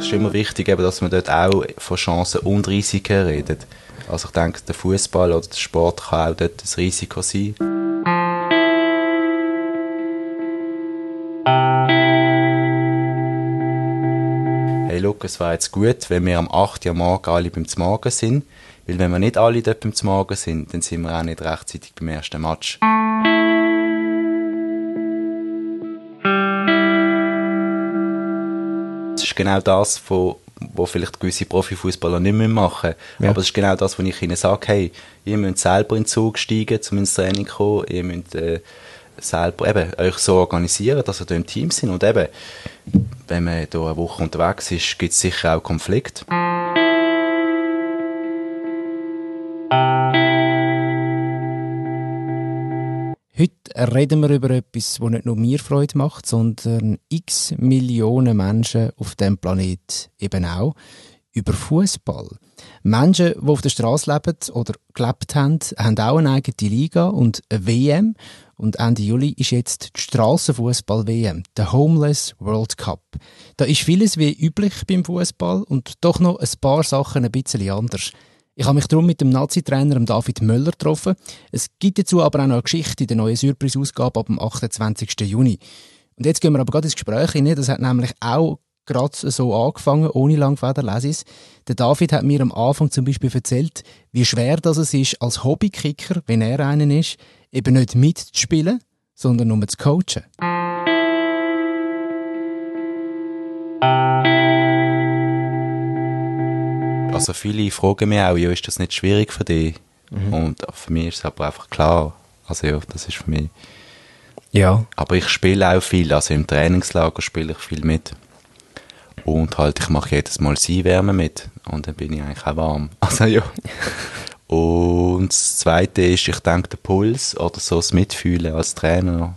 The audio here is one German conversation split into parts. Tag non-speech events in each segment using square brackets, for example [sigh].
es ist immer wichtig, eben, dass man dort auch von Chancen und Risiken redet. Also ich denke, der Fußball oder der Sport kann auch dort ein Risiko sein. Hey, look, es war jetzt gut, wenn wir am 8. Uhr morgen alle beim Morgen sind. Weil wenn wir nicht alle dort beim Morgen sind, dann sind wir auch nicht rechtzeitig beim ersten Match. Genau das, wo, wo vielleicht gewisse Profifußballer nicht mehr machen. Ja. Aber es ist genau das, wo ich ihnen sage, hey, ihr müsst selber in den Zug steigen, zum ins Training kommen, ihr müsst äh, selber eben, euch so organisieren, dass ihr im Team sind. Und eben, wenn man hier eine Woche unterwegs ist, gibt es sicher auch Konflikte. Heute reden wir über etwas, das nicht nur mir Freude macht, sondern x Millionen Menschen auf dem Planet eben auch. Über Fußball. Menschen, die auf der Straße leben oder gelebt haben, haben auch eine eigene Liga und eine WM. Und Ende Juli ist jetzt die Strassenfußball-WM, der Homeless World Cup. Da ist vieles wie üblich beim Fußball und doch noch ein paar Sachen ein bisschen anders. Ich habe mich darum mit dem Nazi-Trainer David Möller getroffen. Es gibt dazu aber auch noch eine Geschichte in der neuen Surprise-Ausgabe ab dem 28. Juni. Und jetzt gehen wir aber gerade ins Gespräch hinein. Das hat nämlich auch gerade so angefangen, ohne Langfederlesis. Der David hat mir am Anfang zum Beispiel erzählt, wie schwer das es ist, als Hobbykicker, wenn er einen ist, eben nicht mitzuspielen, sondern nur zu coachen. Also viele fragen mich auch, ja, ist das nicht schwierig für dich? Und für mich ist es aber einfach klar. Also ja, das ist für mich. Ja. Aber ich spiele auch viel, also im Trainingslager spiele ich viel mit. Und halt, ich mache jedes Mal Seiwärme mit. Und dann bin ich eigentlich auch warm. [laughs] Also ja. Und das Zweite ist, ich denke, der Puls oder so das Mitfühlen als Trainer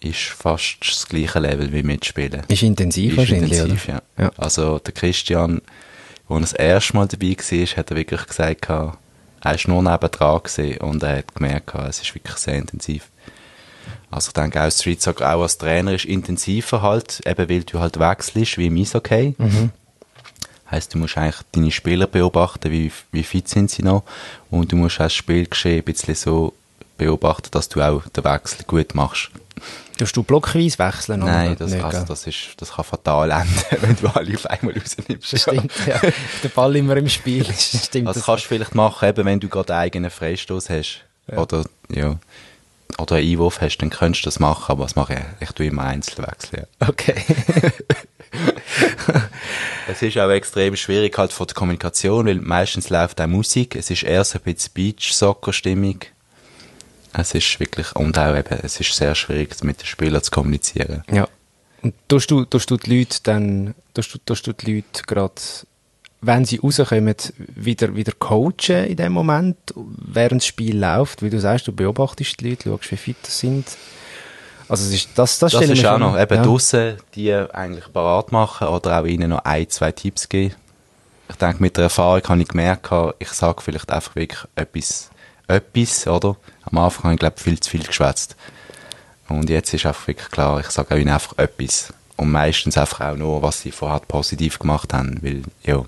ist fast das gleiche Level wie Mitspielen. Ist intensiv Ist wahrscheinlich, intensiv, oder? ja. Ja. Also der Christian, als er das erste Mal dabei war, hat er wirklich gesagt, er war nur nebendran und er hat gemerkt, es ist wirklich sehr intensiv. Also ich denke auch Street Soccer auch als Trainer ist intensiver halt, eben weil du halt wechselst, wie im Eishockey. Mhm. Heißt, du musst eigentlich deine Spieler beobachten, wie, wie fit sind sie noch und du musst auch das Spielgeschehen ein bisschen so beobachten, dass du auch den Wechsel gut machst. Tust du blockweise wechseln? oder Nein, das, nicht, also, das, ist, das kann fatal enden, [laughs] wenn du alle auf einmal rausnimmst. Stimmt, ja. Der Ball immer im Spiel. Das [laughs] stimmt. Also das kannst du vielleicht machen, eben, wenn du gerade einen eigenen Freistoß hast. Oder, ja. Oder einen Einwurf hast, dann könntest du das machen, aber das mache ich, ich tue immer einzeln wechseln. Ja. Okay. [laughs] Es ist auch extrem schwierig halt von der Kommunikation, weil meistens läuft auch Musik, es ist eher so ein bisschen Beach-Soccer-Stimmung. Es ist wirklich, und auch eben, es ist sehr schwierig, mit den Spielern zu kommunizieren. ja. Und tust du, tust du die Leute dann, tust du, tust du die Leute gerade, wenn sie rauskommen, wieder, wieder coachen in dem Moment, während das Spiel läuft? Wie du sagst, du beobachtest die Leute, schaust, wie fit sie sind. Also, es ist, das, das, Das ist auch noch, eben ja. draussen, die eigentlich parat machen oder auch ihnen noch ein, zwei Tipps geben. Ich denke, mit der Erfahrung habe ich gemerkt, ich sage vielleicht einfach wirklich etwas, etwas, oder? Am Anfang habe ich, glaube viel zu viel geschwätzt. Und jetzt ist einfach wirklich klar, ich sage ihnen einfach etwas. Und meistens einfach auch nur, was sie vorher positiv gemacht haben, weil, ja,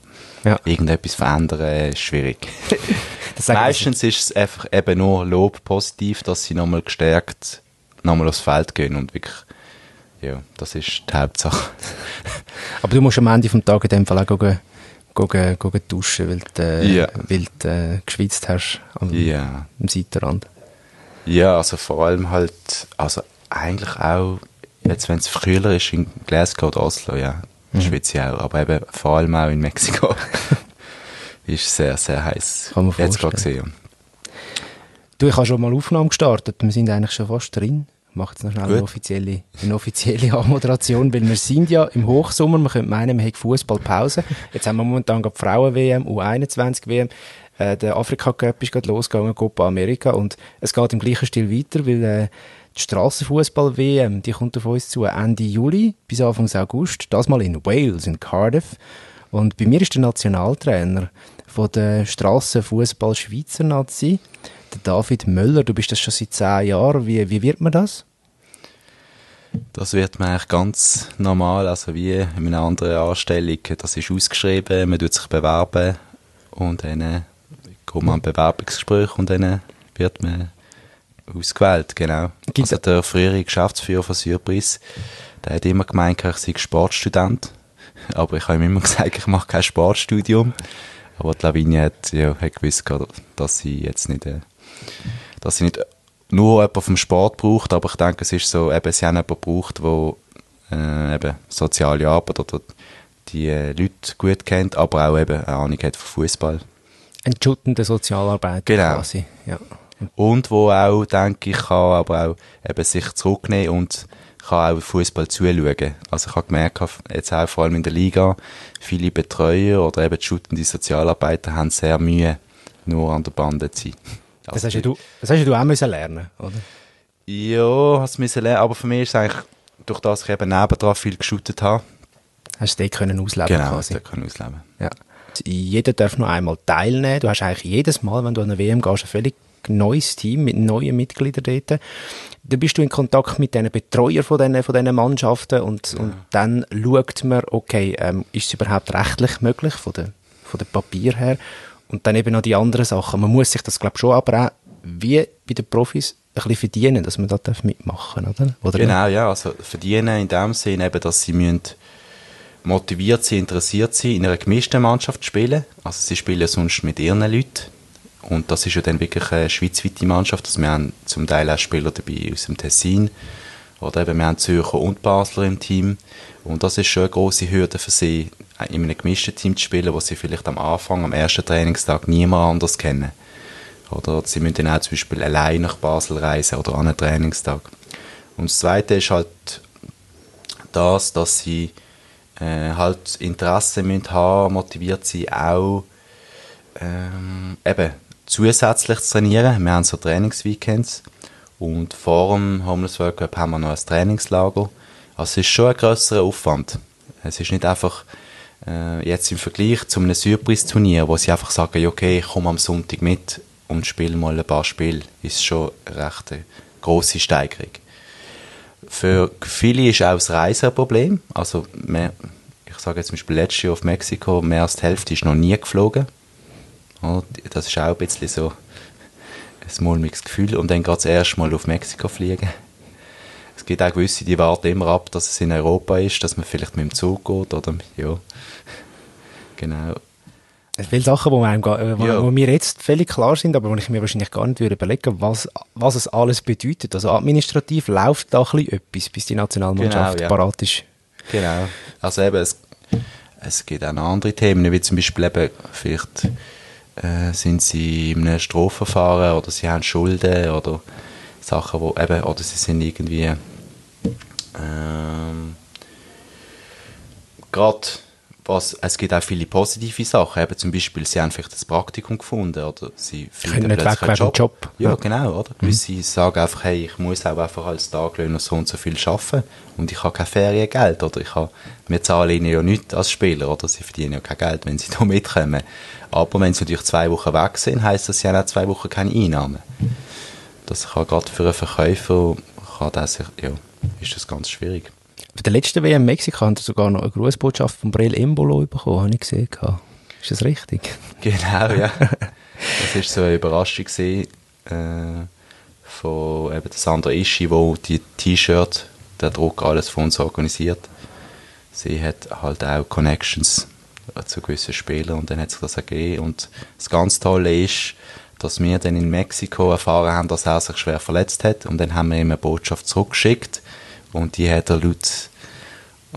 Ja. irgendetwas verändern ist schwierig. [laughs] Meistens ist es einfach eben nur Lob positiv, dass sie nochmal gestärkt nochmal aufs Feld gehen und wirklich, ja, das ist die Hauptsache. Aber du musst am Ende vom Tag in dem Fall auch gehen, gehen, gehen duschen, weil du, äh, Ja. weil du äh, geschwitzt hast am, Ja. am Seitenrand. Ja, also vor allem halt, also eigentlich auch, jetzt wenn es früher ist in Glasgow oder Oslo, ja, Mhm. schwitze ich auch, aber eben vor allem auch in Mexiko. [laughs] ist sehr, sehr heiß. Kann man Jetzt gerade vorstellen. gesehen. Du, ich habe schon mal Aufnahmen gestartet. Wir sind eigentlich schon fast drin. Ich mache jetzt noch schnell eine offizielle, eine offizielle [laughs] Anmoderation, weil wir sind ja im Hochsommer. Man könnte meinen, wir haben Fußballpause. Jetzt haben wir momentan gerade Frauen-WM, U21-WM. Äh, der Afrika-Cup ist gerade losgegangen, Copa America. Und es geht im gleichen Stil weiter, weil äh, die Strassenfußball-WM, die kommt auf uns zu Ende Juli bis Anfang August. Das mal in Wales, in Cardiff. Und bei mir ist der Nationaltrainer von der Strassenfußball Schweizer Nazi, der David Möller. Du bist das schon seit zehn Jahren. Wie, wie wird man das? Das wird man eigentlich ganz normal, also wie in einer anderen Anstellung. Das ist ausgeschrieben, man tut sich bewerben und dann kommt man ein Bewerbungsgespräch und dann wird man ausgewählt, genau. Gibt's- also der frühere Geschäftsführer von Surprise, der hat immer gemeint, ich sei Sportstudent. Aber ich habe ihm immer [laughs] gesagt, ich mache kein Sportstudium. Aber die Lavinia hat, ja, hat gewusst, dass sie jetzt nicht, äh, dass sie nicht nur jemanden vom Sport braucht, aber ich denke, es ist so, eben, sie haben jemanden gebraucht, der äh, eben soziale Arbeit oder die äh, Leute gut kennt, aber auch eben eine Ahnung hat von Fußball. Ein schuttender Sozialarbeiter Genau. quasi. Ja. Und wo auch, denke ich, kann aber auch eben sich zurücknehmen und kann auch Fußball zuschauen. Also ich habe gemerkt, jetzt auch vor allem in der Liga, viele Betreuer oder eben die schuttende Sozialarbeiter haben sehr Mühe, nur an der Bande zu sein. Das, hast ja du, das hast ja du auch müssen lernen, oder? Ja, hast müssen lernen, aber für mich ist es eigentlich, durch das ich eben nebendran viel geschuttet habe, Hast du dort können ausleben genau, quasi. kann ich ausleben. Ja. Jeder darf noch einmal teilnehmen. Du hast eigentlich jedes Mal, wenn du an eine WM gehst, ein völlig neues Team mit neuen Mitgliedern dort. Dann bist du in Kontakt mit den Betreuern von diesen, von Mannschaften und, und dann schaut man, okay, ähm, ist es überhaupt rechtlich möglich von der, von der Papier her? Und dann eben noch die anderen Sachen. Man muss sich das, glaube ich, schon aber auch wie bei den Profis ein bisschen verdienen, dass man da darf mitmachen oder? oder Genau, ja, also verdienen in dem Sinn eben, dass sie müssen motiviert sein, interessiert sein, in einer gemischten Mannschaft spielen. Also sie spielen sonst mit ihren Leuten. Und das ist ja dann wirklich eine schweizweite Mannschaft. Also wir haben zum Teil auch Spieler dabei aus dem Tessin. Oder eben, wir haben Zürcher und Basler im Team. Und das ist schon eine grosse Hürde für sie, in einem gemischten Team zu spielen, wo sie vielleicht am Anfang, am ersten Trainingstag niemand anders kennen. Oder sie müssen dann auch zum Beispiel allein nach Basel reisen oder an einen Trainingstag. Und das Zweite ist halt das, dass sie äh, halt Interesse müssen haben, motiviert sein, auch ähm, eben zusätzlich zu trainieren. Wir haben so Trainingsweekends und vor dem Homeless World Cup haben wir noch ein Trainingslager. Also es ist schon ein grösserer Aufwand. Es ist nicht einfach äh, jetzt im Vergleich zu einem Surprise-Turnier, wo sie einfach sagen, okay, ich komme am Sonntag mit und spiele mal ein paar Spiele, ist schon eine recht grosse Steigerung. Für viele ist auch das Reisen ein Problem. Also, mehr, ich sage jetzt zum Beispiel letztes Jahr auf Mexiko, mehr als die Hälfte ist noch nie geflogen. Das ist auch ein bisschen so ein mulmiges Gefühl. Und dann geht es erst mal auf Mexiko fliegen. Es gibt auch gewisse, die warten immer ab, dass es in Europa ist, dass man vielleicht mit dem Zug geht oder, ja. Genau. Es viele Sachen, wo, einem, äh, wo, Ja. wo mir jetzt völlig klar sind, aber wo ich mir wahrscheinlich gar nicht würde überlegen was, was es alles bedeutet. Also administrativ läuft da ein bisschen etwas, bis die Nationalmannschaft Genau, ja. parat ist. Genau. Also eben, es, es gibt auch noch andere Themen, wie zum Beispiel eben, vielleicht äh, sind sie in einem Strafverfahren oder sie haben Schulden oder Sachen, wo eben, oder sie sind irgendwie ähm, gerade was, es gibt auch viele positive Sachen, eben zum Beispiel, sie haben vielleicht ein Praktikum gefunden oder sie Können nicht weg plötzlich einen dem Job. Ja, Ja. genau, oder? Gewisse sagen einfach, hey, ich muss auch einfach als Taglöhner so und so viel arbeiten und ich habe kein Feriengeld oder ich habe, wir zahlen ihnen ja nichts als Spieler, oder? Sie verdienen ja kein Geld, wenn sie [laughs] da mitkommen. Aber wenn sie natürlich zwei Wochen weg sind, heisst das, sie haben auch zwei Wochen keine Einnahmen. Das kann gerade für einen Verkäufer, kann das, ja, ist das ganz schwierig. Bei der letzten WM in Mexiko haben sie sogar noch eine Grußbotschaft von Brel Embolo bekommen, habe ich gesehen. Ist das richtig? [laughs] Genau, ja. Das war so eine Überraschung äh, von eben Sandra Ischi, wo die T-Shirt, der Druck, alles von uns organisiert. Sie hat halt auch Connections zu gewissen Spielern und dann hat sich das ergeben. Und das ganz Tolle ist, dass wir dann in Mexiko erfahren haben, dass er sich schwer verletzt hat und dann haben wir ihm eine Botschaft zurückgeschickt und die hat er laut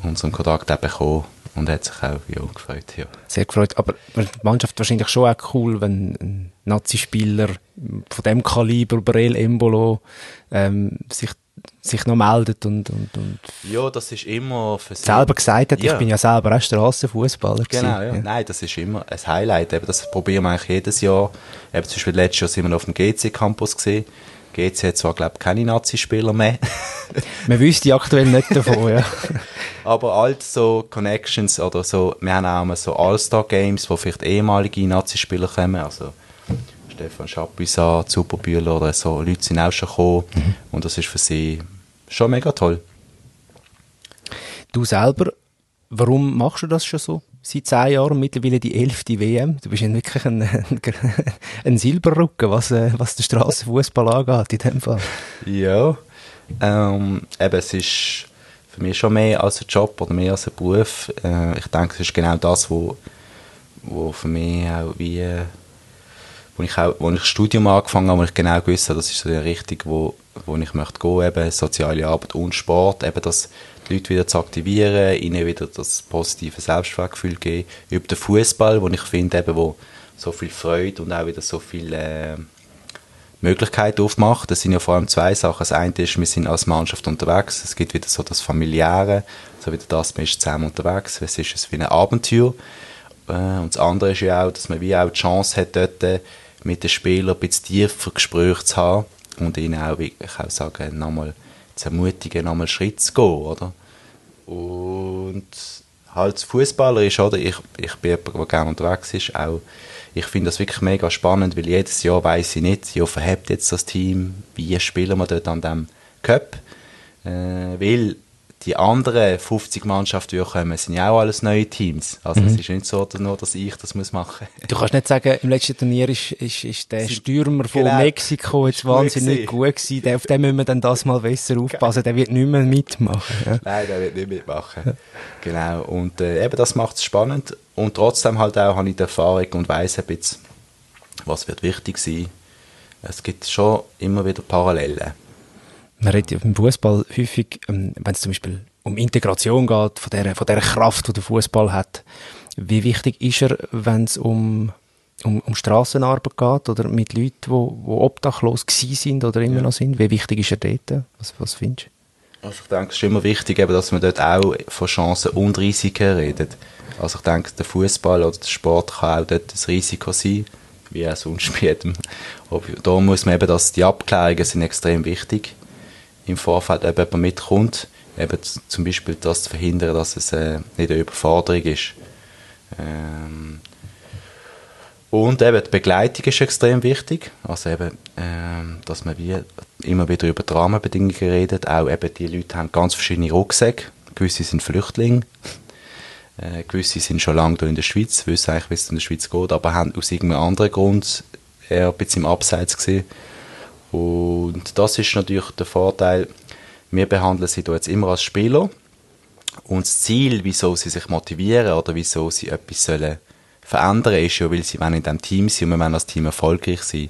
unserem Kontakt auch bekommen und hat sich auch ja, gefreut. Ja. Sehr gefreut. Aber die Mannschaft wahrscheinlich schon auch cool, wenn ein Nazi-Spieler von dem Kaliber, Brel Embolo, ähm, sich, sich noch meldet und, und, und Ja, das ist immer für sie. selber gesagt hat, Ja. ich bin ja selber auch Strassenfußballer. Genau, ja. Nein, das ist immer ein Highlight. Eben, das probieren wir eigentlich jedes Jahr. Eben, zum Beispiel letztes Jahr sind wir auf dem GC-Campus gesehen. GC hat zwar, glaube ich, keine Nazi-Spieler mehr. [laughs] Man wüsste aktuell nicht davon, ja. [laughs] Aber alt so Connections oder so, wir haben auch mal so All-Star-Games, wo vielleicht ehemalige Nazi-Spieler kommen, also Stefan Chapuisat, Superbühler oder so, Leute sind auch schon gekommen und das ist für sie schon mega toll. Du selber, warum machst du das schon so? Seit zehn Jahren, mittlerweile die elfte WM. Du bist ja wirklich ein, ein, [laughs] ein Silberrücken, was, äh, was den Strassenfußball angeht, in dem Fall. Ja, ähm, eben, es ist für mich schon mehr als ein Job oder mehr als ein Beruf. Äh, ich denke, es ist genau das, wo, wo für mich auch wie, wo ich auch, wo ich das Studium angefangen habe, wo ich genau gewusst habe, das ist so die Richtung, wo, wo ich möchte gehen, eben soziale Arbeit und Sport, eben das die Leute wieder zu aktivieren, ihnen wieder das positive Selbstwertgefühl geben, über den Fußball, wo ich finde, eben, wo so viel Freude und auch wieder so viel äh, Möglichkeiten aufmacht. Das sind ja vor allem zwei Sachen. Das eine ist, wir sind als Mannschaft unterwegs. Es gibt wieder so das Familiäre, so wieder das, man ist zusammen unterwegs. Es ist wie ein Abenteuer. Äh, und das andere ist ja auch, dass man wie auch die Chance hat, dort mit den Spielern ein bisschen tiefer Gespräche zu haben und ihnen auch, ich auch sagen, nochmal zu ermutigen, nochmal Schritt zu gehen, oder? Und halt als Fußballer ist, oder? Ich, ich bin jemand, der gerne unterwegs ist, auch ich finde das wirklich mega spannend, weil jedes Jahr weiß ich nicht, ja, verhebt jetzt das Team, wie spielen wir dort an dem Cup, äh, weil die anderen 50 Mannschaften, die kommen, sind ja auch alles neue Teams. Also mhm. es ist nicht so, nur, dass ich das muss machen muss. Du kannst nicht sagen, im letzten Turnier ist, ist, ist der Stürmer von genau. Mexiko jetzt wahnsinnig gut gewesen. Der, auf den müssen wir dann das mal besser aufpassen. Der wird nicht mehr mitmachen. Ja. Nein, der wird nicht mitmachen. Ja. Genau. Und äh, eben das macht es spannend. Und trotzdem halt auch habe ich die Erfahrung und weiss ein bisschen, was wird wichtig sein. Es gibt schon immer wieder Parallelen man redet ja im Fußball häufig, ähm, wenn es zum Beispiel um Integration geht, von der, von der Kraft, die der Fußball hat. Wie wichtig ist er, wenn es um, um, um Strassenarbeit geht oder mit Leuten, die obdachlos sind oder immer ja. noch sind? Wie wichtig ist er dort? Was, was findest du? Also ich denke, es ist immer wichtig, eben, dass man dort auch von Chancen und Risiken redet. Also ich denke, der Fußball oder der Sport kann auch dort ein Risiko sein, wie auch sonst bei jedem. Da muss man eben, dass die Abklärungen sind extrem wichtig im Vorfeld eben jemand mitkommt, eben zum Beispiel das zu verhindern, dass es äh, nicht eine Überforderung ist. Ähm, und eben die Begleitung ist extrem wichtig, also eben, ähm, dass man wie immer wieder über die Rahmenbedingungen redet, auch eben die Leute haben ganz verschiedene Rucksäcke, gewisse sind Flüchtlinge, äh, gewisse sind schon lange hier in der Schweiz, wissen eigentlich, wie es in der Schweiz geht, aber haben aus irgendeinem anderen Grund eher ein bisschen im Abseits gesehen und das ist natürlich der Vorteil, wir behandeln sie jetzt immer als Spieler und das Ziel, wieso sie sich motivieren oder wieso sie etwas sollen verändern, ist ja, weil sie in diesem Team sind und wir wollen als Team erfolgreich sein.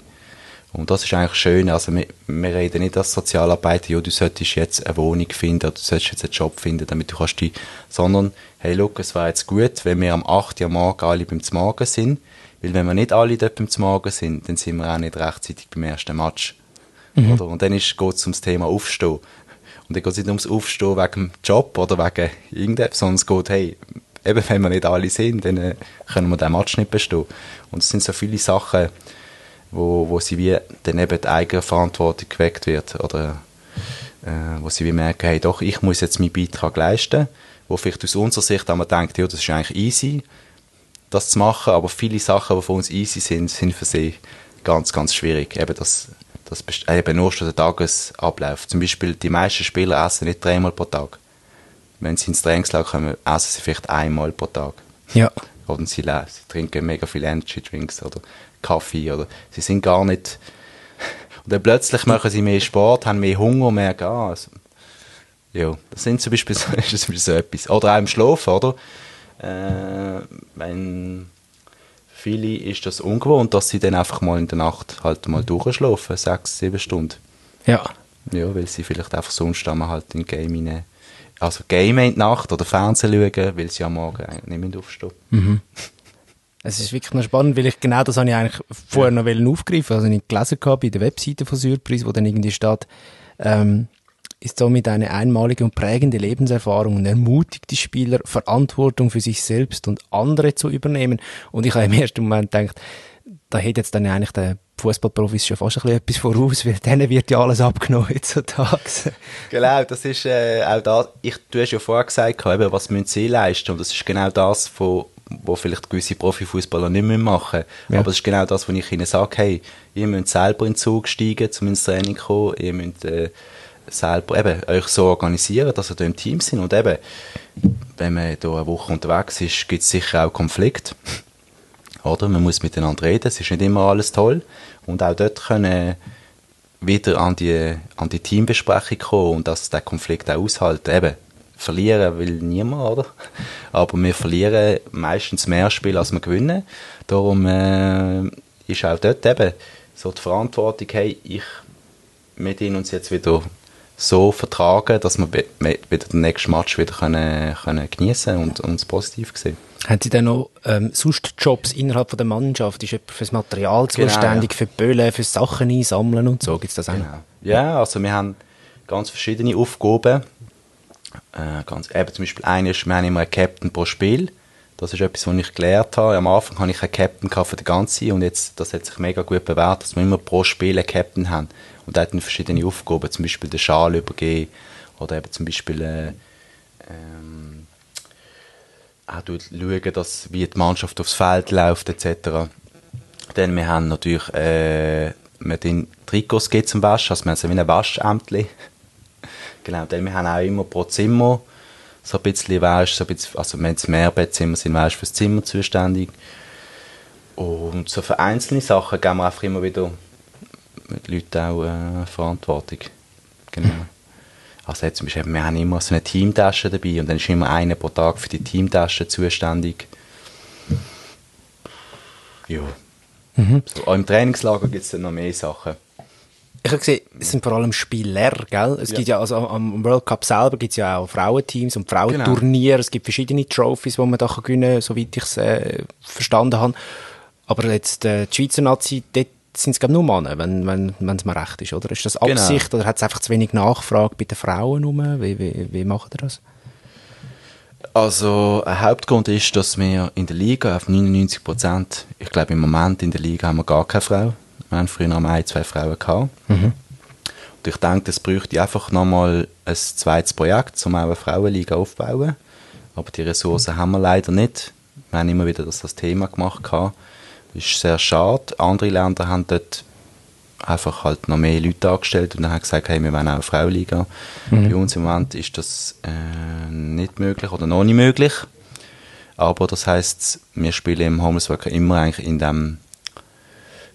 Und das ist eigentlich schön, also wir, wir reden nicht als Sozialarbeiter, ja, du solltest jetzt eine Wohnung finden oder du solltest jetzt einen Job finden, damit du kannst die, sondern, hey, look, es wäre jetzt gut, wenn wir am 8. Uhr morgen alle beim Morgen sind, weil wenn wir nicht alle dort beim Morgen sind, dann sind wir auch nicht rechtzeitig beim ersten Match. Mhm. Oder? Und dann geht es ums Thema Aufstehen. Und dann geht es nicht ums Aufstehen wegen dem Job oder wegen irgendetwas, sondern es geht, hey, eben wenn wir nicht alle sind, dann äh, können wir den Match nicht bestehen. Und es sind so viele Sachen, wo, wo sie wie dann eben die eigene Verantwortung geweckt wird oder äh, wo sie wie merken, hey doch, ich muss jetzt meinen Beitrag leisten, wo vielleicht aus unserer Sicht einmal denkt, ja, das ist eigentlich easy, das zu machen, aber viele Sachen, die für uns easy sind, sind für sie ganz, ganz schwierig. Eben das das äh, eben nur schon der Tagesablauf. Zum Beispiel, die meisten Spieler essen nicht dreimal pro Tag. Wenn sie ins Trainingslager kommen, essen sie vielleicht einmal pro Tag. Ja. Oder sie, sie trinken mega viele Energy Drinks oder Kaffee oder sie sind gar nicht. Und dann plötzlich machen sie mehr Sport, haben mehr Hunger, mehr Gas. Ja, das sind zum Beispiel [laughs] so, ist zum Beispiel so etwas. Oder auch im Schlaf, oder? Äh, wenn viele ist das ungewohnt, dass sie dann einfach mal in der Nacht halt mal durchschlafen, sechs, sieben Stunden. Ja. Ja, weil sie vielleicht einfach sonst einmal halt in Game rein, also Game in die Nacht oder Fernsehen schauen, weil sie am Morgen eigentlich nicht mehr aufstehen. Mhm. Es ist wirklich noch spannend, weil ich genau das habe ich eigentlich vorher noch aufgreifen Also ich gelesen habe bei der Webseite von Surprise, wo dann irgendwie steht, ähm, ist somit eine einmalige und prägende Lebenserfahrung und ermutigt die Spieler, Verantwortung für sich selbst und andere zu übernehmen. Und ich habe im ersten Moment gedacht, da hätte jetzt dann eigentlich der Fußballprofis schon fast ein bisschen etwas voraus, weil denen wird ja alles abgenommen heutzutage. genau, das ist äh, auch da, ich, du hast ja vorher gesagt, eben, was müssen sie leisten und das ist genau das, wo, wo vielleicht gewisse Profifußballer nicht mehr machen ja. Aber es ist genau das, wo ich ihnen sage, hey, ihr müsst selber in den Zug steigen, um ins Training kommen, ihr müsst äh, selber eben euch so organisieren, dass ihr da im Team sind und eben, wenn man hier eine Woche unterwegs ist, gibt es sicher auch Konflikte. [laughs] Oder? Man muss miteinander reden, es ist nicht immer alles toll. Und auch dort können wieder an die, an die Teambesprechung kommen und dass der Konflikt auch aushalten. Eben, verlieren will niemand, oder? [laughs] Aber wir verlieren meistens mehr Spiele, als wir gewinnen. Darum äh, ist auch dort eben so die Verantwortung, hey, ich, wir uns jetzt wieder so vertragen, dass wir wieder den nächsten Match wieder können, können geniessen und uns positiv sehen. Haben Sie denn noch ähm, sonst Jobs innerhalb von der Mannschaft? Ist jemand fürs Material genau, zuständig, ja. für Böllen, für Sachen einsammeln und so? Gibt es das auch genau. Ja, also wir haben ganz verschiedene Aufgaben. Äh, ganz, eben zum Beispiel eine ist, wir haben immer einen Captain pro Spiel. Das ist etwas, was ich gelernt habe. Am Anfang hatte ich einen Captain für den ganzen und jetzt, das hat sich mega gut bewährt, dass wir immer pro Spiel einen Captain haben. Und er hat dann verschiedene Aufgaben, zum Beispiel den Schal übergeben oder eben zum Beispiel äh, ähm, auch schauen, dass, wie die Mannschaft aufs Feld läuft etc. Dann wir haben natürlich äh, wir den Trikots geht zum Waschen, also wir haben so wie ein Waschämtli. [laughs] genau, dann wir haben auch immer pro Zimmer so ein bisschen, weißt, so also wenn es Mehrbettzimmer sind, weißt, fürs Zimmer zuständig. Und so für einzelne Sachen geben wir einfach immer wieder mit Leuten auch äh, Verantwortung. Genau. Also jetzt zum Beispiel, wir haben immer so eine Teamtasche dabei und dann ist immer einer pro Tag für die Teamtasche zuständig. Ja. Mhm. So, auch im Trainingslager gibt es dann noch mehr Sachen. Ich habe gesehen, es sind vor allem Spieler, gell? Es ja. gibt ja, also am World Cup selber gibt es ja auch Frauenteams und Frauenturniere. Genau. Es gibt verschiedene Trophies, die man da gewinnen kann, soweit ich es äh, verstanden habe. Aber jetzt, äh, die Schweizer Nazi, dort sind es nur Männer, wenn wenn wenn, es mir recht ist, oder? Ist das genau. Absicht genau. oder hat es einfach zu wenig Nachfrage bei den Frauen rum? Wie, wie, wie macht ihr das? Also, ein Hauptgrund ist, dass wir in der Liga auf 99 Prozent, ich glaube im Moment in der Liga haben wir gar keine Frau. Wir haben früher noch ein, zwei Frauen gehabt. Mhm. Und ich denke, es bräuchte einfach nochmal ein zweites Projekt, um auch eine Frauenliga aufzubauen. Aber die Ressourcen haben wir leider nicht. Wir haben immer wieder das, das Thema gemacht. Gehabt. Das ist sehr schade. Andere Länder haben dort einfach halt noch mehr Leute angestellt und dann haben gesagt, hey, wir wollen auch eine Frauenliga. Mhm. Bei uns im Moment ist das äh, nicht möglich oder noch nicht möglich. Aber das heißt, wir spielen im Homeless Worker immer eigentlich in dem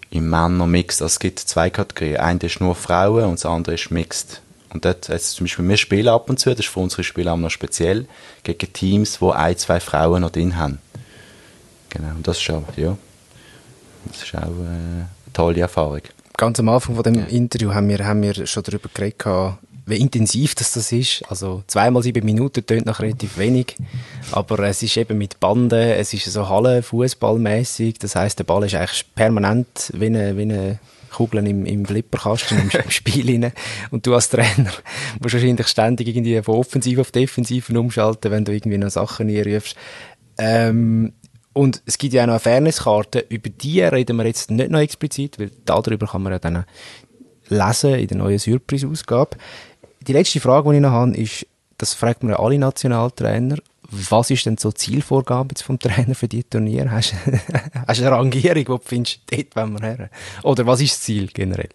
im Männer-Mix. Also es gibt zwei Kategorien. Eine ist nur Frauen und das andere ist Mixed. Und dort, jetzt zum Beispiel, wir spielen ab und zu, das ist für unsere Spieler auch noch speziell, gegen Teams, wo ein, zwei Frauen noch drin haben. Genau, und das ist auch, ja, das ist auch äh, eine tolle Erfahrung. Ganz am Anfang von dem ja. Interview haben wir, haben wir schon darüber geredet, wie intensiv das, das ist. Also zweimal sieben Minuten tönt noch relativ wenig, aber es ist eben mit Banden, es ist so Halle, Fußballmäßig. Das heißt, der Ball ist eigentlich permanent wie eine, wie eine Kugel im, im Flipperkasten im, [laughs] im Spiel rein. Und du als Trainer [laughs] musst wahrscheinlich ständig irgendwie von Offensiv auf Defensiven umschalten, wenn du irgendwie noch Sachen einrufst. Ähm, und es gibt ja auch noch eine Fairnesskarte, über die reden wir jetzt nicht noch explizit, weil darüber kann man ja dann lesen in der neuen Surprise-Ausgabe. Die letzte Frage, die ich noch habe, ist, das fragt man alle Nationaltrainer, was ist denn so Zielvorgabe vom Trainer für die Turnier? [laughs] Hast, du eine Rangierung, wo du findest, dort wollen wir her? Oder was ist das Ziel generell?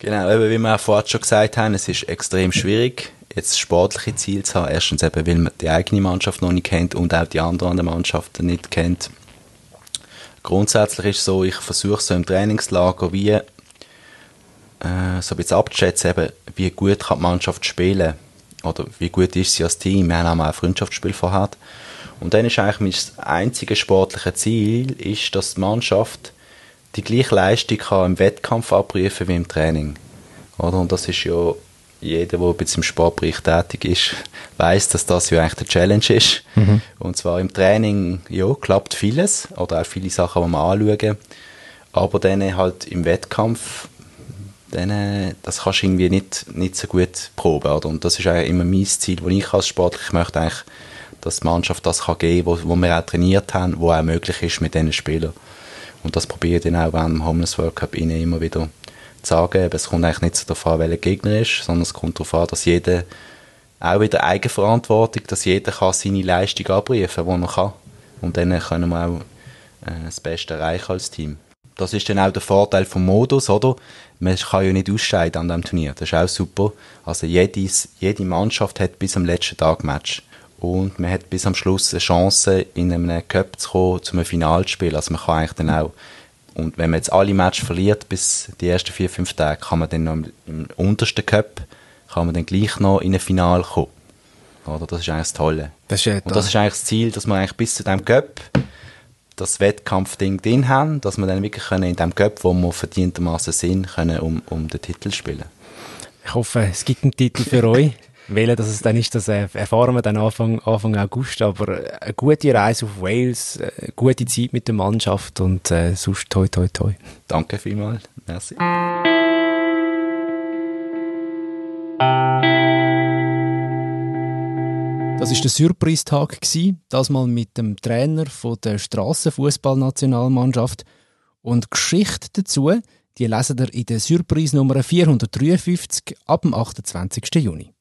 Genau, eben, wie wir auch vorhin schon gesagt haben, es ist extrem schwierig, jetzt sportliche Ziele zu haben. Erstens eben, weil man die eigene Mannschaft noch nicht kennt und auch die anderen Mannschaften nicht kennt. Grundsätzlich ist es so, ich versuche so im Trainingslager wie äh, so ein bisschen abzuschätzen, eben, wie gut kann die Mannschaft spielen oder wie gut ist sie als Team. Wir haben auch ein Freundschaftsspiel vorher. Und dann ist eigentlich mein einziges sportliche Ziel, ist, dass die Mannschaft die gleiche Leistung kann im Wettkampf abrufen wie im Training. Oder? Und das ist ja jeder, der jetzt im Sportbereich tätig ist, weiß, dass das ja eigentlich der Challenge ist. Mhm. Und zwar im Training, ja, klappt vieles oder auch viele Sachen, die wir anschauen. Aber dann halt im Wettkampf dann, das kannst du irgendwie nicht, nicht so gut proben. Oder? Und das ist eigentlich immer mein Ziel, wo ich als Sportler, ich möchte eigentlich, dass die Mannschaft das kann geben kann, wo, wo wir auch trainiert haben, wo auch möglich ist mit diesen Spielern. Und das probiere ich dann auch während dem Homeless World Cup immer wieder sagen. Aber es kommt eigentlich nicht so darauf an, welcher Gegner ist, sondern es kommt darauf an, dass jeder auch wieder Eigenverantwortung, dass jeder kann seine Leistung abrufen kann, die er kann. Und dann können wir auch äh, das Beste erreichen als Team. das ist dann auch der Vorteil vom Modus, oder? Man kann ja nicht ausscheiden an diesem Turnier. Das ist auch super. Also jedes, jede Mannschaft hat bis am letzten Tag Match. Und man hat bis am Schluss eine Chance, in einem Cup zu kommen, zu einem Final zu spielen. Also man kann eigentlich dann auch, und wenn man jetzt alle Matches verliert, bis die ersten vier, fünf Tage, kann man dann noch im, im untersten Cup, kann man dann gleich noch in ein Final kommen. Oder? Das ist eigentlich das Tolle. Das ist ja und das ist eigentlich das Ziel, dass man eigentlich bis zu diesem Cup das Wettkampfding drin haben, dass wir dann wirklich können in dem Cup, wo wir verdientermaßen sind, können um, um den Titel spielen. Ich hoffe, es gibt einen Titel für euch. Wählen, dass es dann ist, das erfahren wir dann Anfang, Anfang August. Aber eine gute Reise auf Wales, eine gute Zeit mit der Mannschaft und äh, sonst toi toi toi. Danke vielmals. Merci. Das ist der Surprise-Tag das mal mit dem Trainer von der Strassenfußballnationalmannschaft und Geschichte dazu, die lesen ihr in der Surprise Nummer 453 ab dem 28. Juni.